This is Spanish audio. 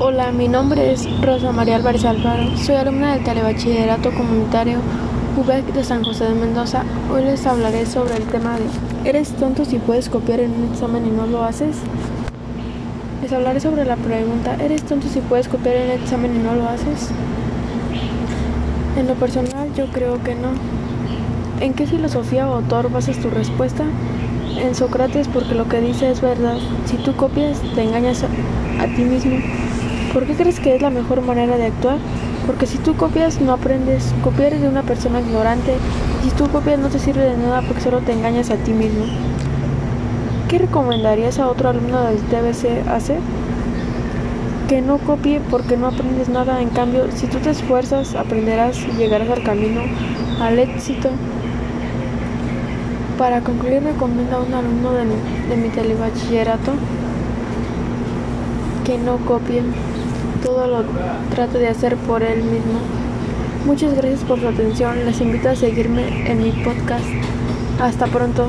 Hola, mi nombre es Rosa María Álvarez Alfaro. Soy alumna del Telebachillerato Comunitario UBEC de San José de Mendoza. Hoy les hablaré sobre el tema de ¿Eres tonto si puedes copiar en un examen y no lo haces? Les hablaré sobre la pregunta ¿Eres tonto si puedes copiar en el examen y no lo haces? En lo personal yo creo que no. ¿En qué filosofía o autor basas tu respuesta? En Sócrates porque lo que dice es verdad. Si tú copias te engañas a ti mismo. ¿Por qué crees que es la mejor manera de actuar? Porque si tú copias no aprendes, copiar es de una persona ignorante si tú copias no te sirve de nada porque solo te engañas a ti mismo. ¿Qué recomendarías a otro alumno del TBC hacer? Que no copie porque no aprendes nada, en cambio si tú te esfuerzas aprenderás y llegarás al camino, al éxito. Para concluir recomiendo a un alumno de mi, de mi telebachillerato que no copie todo lo trato de hacer por él mismo. Muchas gracias por su atención. Les invito a seguirme en mi podcast. Hasta pronto.